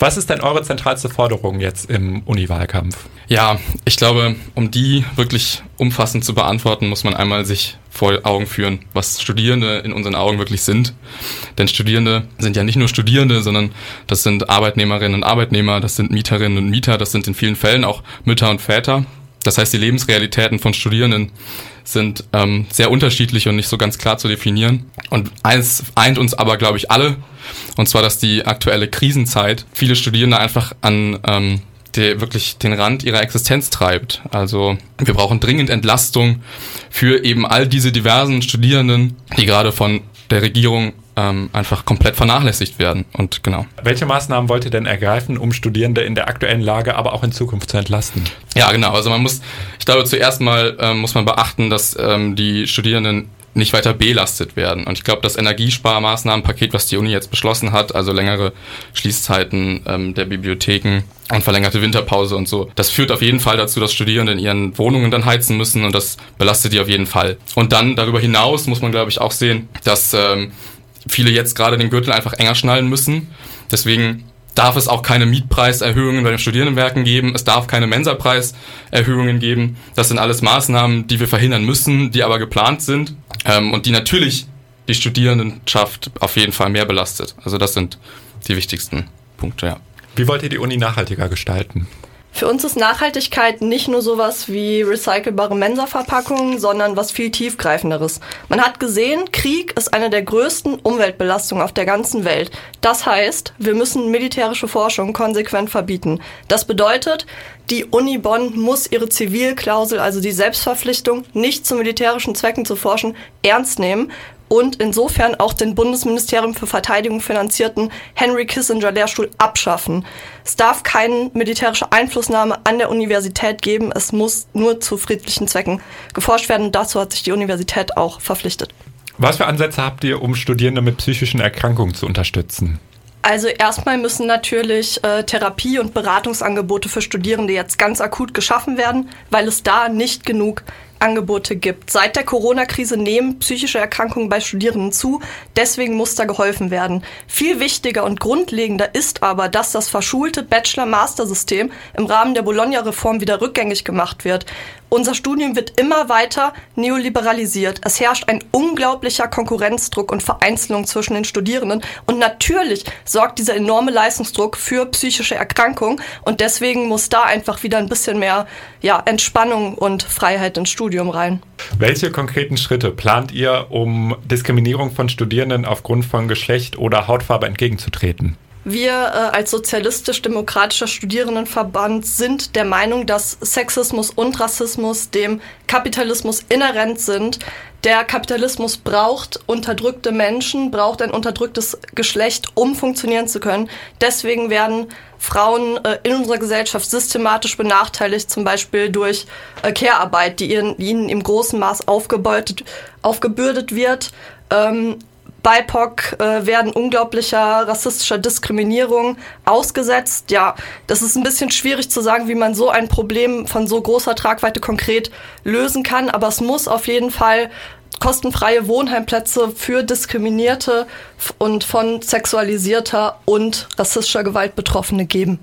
Was ist denn eure zentralste Forderung jetzt im Uni-Wahlkampf? Ja, ich glaube, um die wirklich umfassend zu beantworten, muss man einmal sich vor Augen führen, was Studierende in unseren Augen wirklich sind. Denn Studierende sind ja nicht nur Studierende, sondern das sind Arbeitnehmerinnen und Arbeitnehmer, das sind Mieterinnen und Mieter, das sind in vielen Fällen auch Mütter und Väter. Das heißt, die Lebensrealitäten von Studierenden sind ähm, sehr unterschiedlich und nicht so ganz klar zu definieren. Und eins eint uns aber, glaube ich, alle, und zwar, dass die aktuelle Krisenzeit viele Studierende einfach an ähm, die wirklich den Rand ihrer Existenz treibt. Also wir brauchen dringend Entlastung für eben all diese diversen Studierenden, die gerade von der Regierung ähm, einfach komplett vernachlässigt werden. Und genau. Welche Maßnahmen wollt ihr denn ergreifen, um Studierende in der aktuellen Lage, aber auch in Zukunft zu entlasten? Ja, genau. Also man muss, ich glaube, zuerst mal ähm, muss man beachten, dass ähm, die Studierenden nicht weiter belastet werden. Und ich glaube, das Energiesparmaßnahmenpaket, was die Uni jetzt beschlossen hat, also längere Schließzeiten ähm, der Bibliotheken und verlängerte Winterpause und so, das führt auf jeden Fall dazu, dass Studierende in ihren Wohnungen dann heizen müssen und das belastet die auf jeden Fall. Und dann darüber hinaus muss man, glaube ich, auch sehen, dass ähm, viele jetzt gerade den Gürtel einfach enger schnallen müssen. Deswegen darf es auch keine Mietpreiserhöhungen bei den Studierendenwerken geben. Es darf keine Mensapreiserhöhungen geben. Das sind alles Maßnahmen, die wir verhindern müssen, die aber geplant sind ähm, und die natürlich die Studierendenschaft auf jeden Fall mehr belastet. Also das sind die wichtigsten Punkte, ja. Wie wollt ihr die Uni nachhaltiger gestalten? Für uns ist Nachhaltigkeit nicht nur sowas wie recycelbare Mensa-Verpackungen, sondern was viel tiefgreifenderes. Man hat gesehen, Krieg ist eine der größten Umweltbelastungen auf der ganzen Welt. Das heißt, wir müssen militärische Forschung konsequent verbieten. Das bedeutet, die Uni Bonn muss ihre Zivilklausel, also die Selbstverpflichtung, nicht zu militärischen Zwecken zu forschen, ernst nehmen und insofern auch den Bundesministerium für Verteidigung finanzierten Henry Kissinger Lehrstuhl abschaffen. Es darf keine militärische Einflussnahme an der Universität geben, es muss nur zu friedlichen Zwecken geforscht werden. Dazu hat sich die Universität auch verpflichtet. Was für Ansätze habt ihr, um Studierende mit psychischen Erkrankungen zu unterstützen? Also erstmal müssen natürlich äh, Therapie- und Beratungsangebote für Studierende jetzt ganz akut geschaffen werden, weil es da nicht genug Angebote gibt. Seit der Corona-Krise nehmen psychische Erkrankungen bei Studierenden zu. Deswegen muss da geholfen werden. Viel wichtiger und grundlegender ist aber, dass das verschulte Bachelor-Master-System im Rahmen der Bologna-Reform wieder rückgängig gemacht wird. Unser Studium wird immer weiter neoliberalisiert. Es herrscht ein unglaublicher Konkurrenzdruck und Vereinzelung zwischen den Studierenden. Und natürlich sorgt dieser enorme Leistungsdruck für psychische Erkrankungen. Und deswegen muss da einfach wieder ein bisschen mehr ja, Entspannung und Freiheit ins Studium rein. Welche konkreten Schritte plant ihr, um Diskriminierung von Studierenden aufgrund von Geschlecht oder Hautfarbe entgegenzutreten? Wir äh, als sozialistisch-demokratischer Studierendenverband sind der Meinung, dass Sexismus und Rassismus dem Kapitalismus inhärent sind. Der Kapitalismus braucht unterdrückte Menschen, braucht ein unterdrücktes Geschlecht, um funktionieren zu können. Deswegen werden Frauen äh, in unserer Gesellschaft systematisch benachteiligt, zum Beispiel durch äh, Care-Arbeit, die ihnen, ihnen im großen Maß aufgebürdet wird. Ähm, BIPOC äh, werden unglaublicher rassistischer Diskriminierung ausgesetzt. Ja, das ist ein bisschen schwierig zu sagen, wie man so ein Problem von so großer Tragweite konkret lösen kann, aber es muss auf jeden Fall kostenfreie Wohnheimplätze für diskriminierte und von sexualisierter und rassistischer Gewalt Betroffene geben.